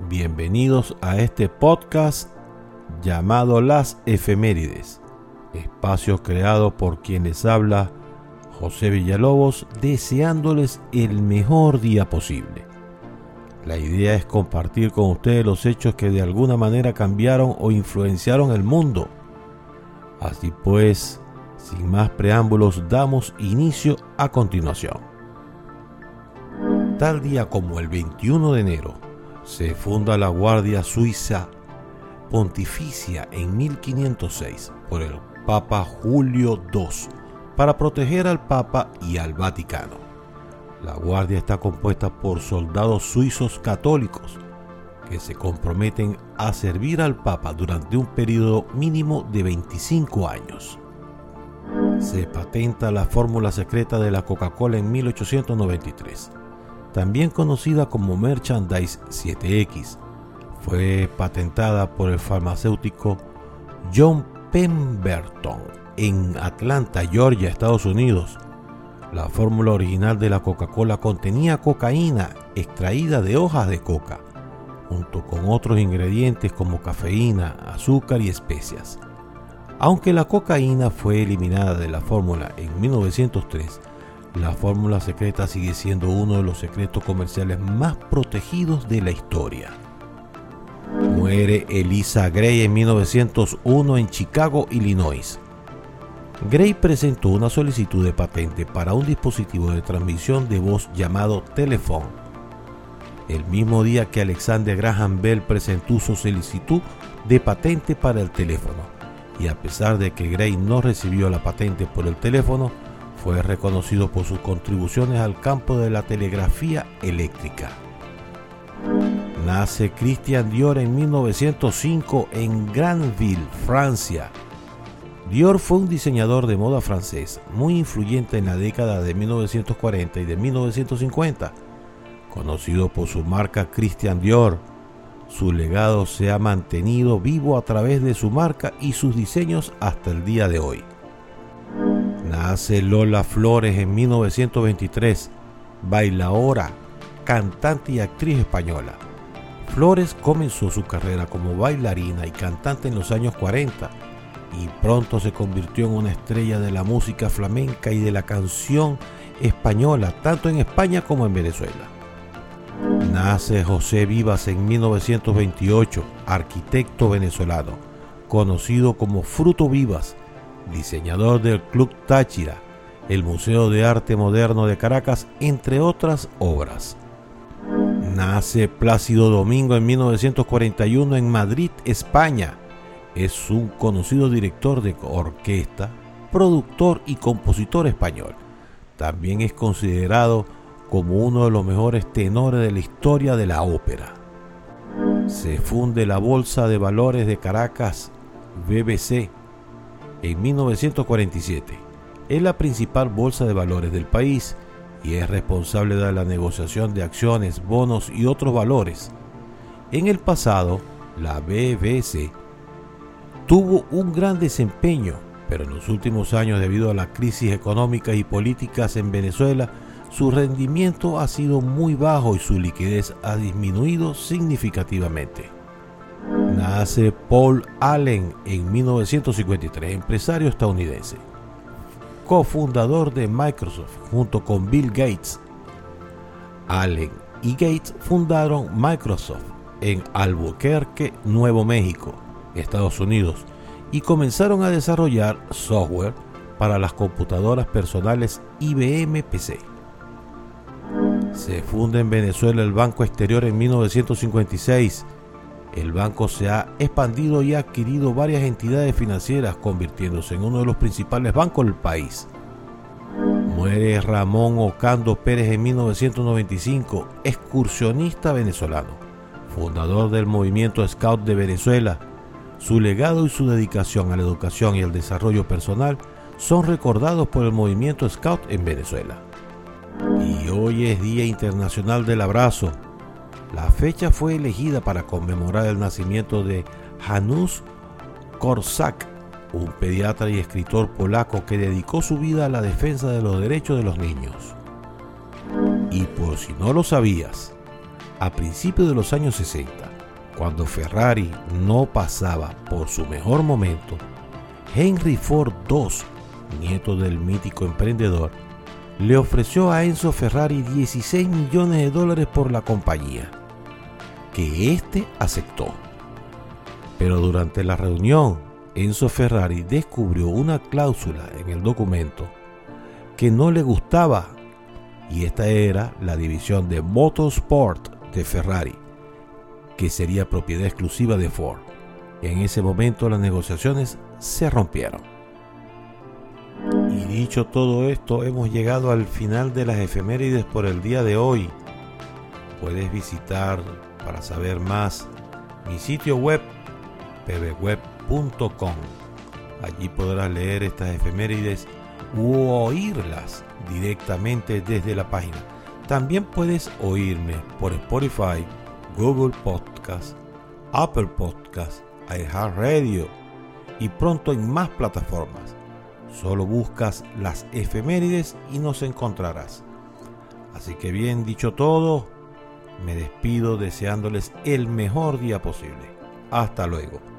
Bienvenidos a este podcast llamado Las Efemérides, espacio creado por quienes habla José Villalobos, deseándoles el mejor día posible. La idea es compartir con ustedes los hechos que de alguna manera cambiaron o influenciaron el mundo. Así pues, sin más preámbulos, damos inicio a continuación. Tal día como el 21 de enero, se funda la Guardia Suiza Pontificia en 1506 por el Papa Julio II para proteger al Papa y al Vaticano. La Guardia está compuesta por soldados suizos católicos que se comprometen a servir al Papa durante un periodo mínimo de 25 años. Se patenta la fórmula secreta de la Coca-Cola en 1893 también conocida como Merchandise 7X. Fue patentada por el farmacéutico John Pemberton en Atlanta, Georgia, Estados Unidos. La fórmula original de la Coca-Cola contenía cocaína extraída de hojas de coca, junto con otros ingredientes como cafeína, azúcar y especias. Aunque la cocaína fue eliminada de la fórmula en 1903, la fórmula secreta sigue siendo uno de los secretos comerciales más protegidos de la historia. Muere Elisa Gray en 1901 en Chicago, Illinois. Gray presentó una solicitud de patente para un dispositivo de transmisión de voz llamado Telephone. El mismo día que Alexander Graham Bell presentó su solicitud de patente para el teléfono, y a pesar de que Gray no recibió la patente por el teléfono, fue reconocido por sus contribuciones al campo de la telegrafía eléctrica. Nace Christian Dior en 1905 en Granville, Francia. Dior fue un diseñador de moda francés muy influyente en la década de 1940 y de 1950. Conocido por su marca Christian Dior, su legado se ha mantenido vivo a través de su marca y sus diseños hasta el día de hoy. Nace Lola Flores en 1923, bailaora, cantante y actriz española. Flores comenzó su carrera como bailarina y cantante en los años 40 y pronto se convirtió en una estrella de la música flamenca y de la canción española, tanto en España como en Venezuela. Nace José Vivas en 1928, arquitecto venezolano, conocido como Fruto Vivas diseñador del Club Táchira, el Museo de Arte Moderno de Caracas, entre otras obras. Nace Plácido Domingo en 1941 en Madrid, España. Es un conocido director de orquesta, productor y compositor español. También es considerado como uno de los mejores tenores de la historia de la ópera. Se funde la Bolsa de Valores de Caracas, BBC, en 1947. Es la principal bolsa de valores del país y es responsable de la negociación de acciones, bonos y otros valores. En el pasado, la BBC tuvo un gran desempeño, pero en los últimos años debido a la crisis económica y políticas en Venezuela, su rendimiento ha sido muy bajo y su liquidez ha disminuido significativamente. Nace Paul Allen en 1953, empresario estadounidense, cofundador de Microsoft junto con Bill Gates. Allen y Gates fundaron Microsoft en Albuquerque, Nuevo México, Estados Unidos, y comenzaron a desarrollar software para las computadoras personales IBM PC. Se funda en Venezuela el Banco Exterior en 1956 el banco se ha expandido y ha adquirido varias entidades financieras, convirtiéndose en uno de los principales bancos del país. Muere Ramón Ocando Pérez en 1995, excursionista venezolano, fundador del movimiento Scout de Venezuela. Su legado y su dedicación a la educación y al desarrollo personal son recordados por el movimiento Scout en Venezuela. Y hoy es Día Internacional del Abrazo, la fecha fue elegida para conmemorar el nacimiento de Janusz Korczak, un pediatra y escritor polaco que dedicó su vida a la defensa de los derechos de los niños. Y por si no lo sabías, a principios de los años 60, cuando Ferrari no pasaba por su mejor momento, Henry Ford II, nieto del mítico emprendedor, le ofreció a Enzo Ferrari 16 millones de dólares por la compañía, que éste aceptó. Pero durante la reunión, Enzo Ferrari descubrió una cláusula en el documento que no le gustaba y esta era la división de Motorsport de Ferrari, que sería propiedad exclusiva de Ford. En ese momento las negociaciones se rompieron. Y dicho todo esto, hemos llegado al final de las efemérides por el día de hoy. Puedes visitar para saber más mi sitio web pbweb.com. Allí podrás leer estas efemérides u oírlas directamente desde la página. También puedes oírme por Spotify, Google Podcast, Apple Podcast, iHeartRadio y pronto en más plataformas. Solo buscas las efemérides y nos encontrarás. Así que bien dicho todo, me despido deseándoles el mejor día posible. Hasta luego.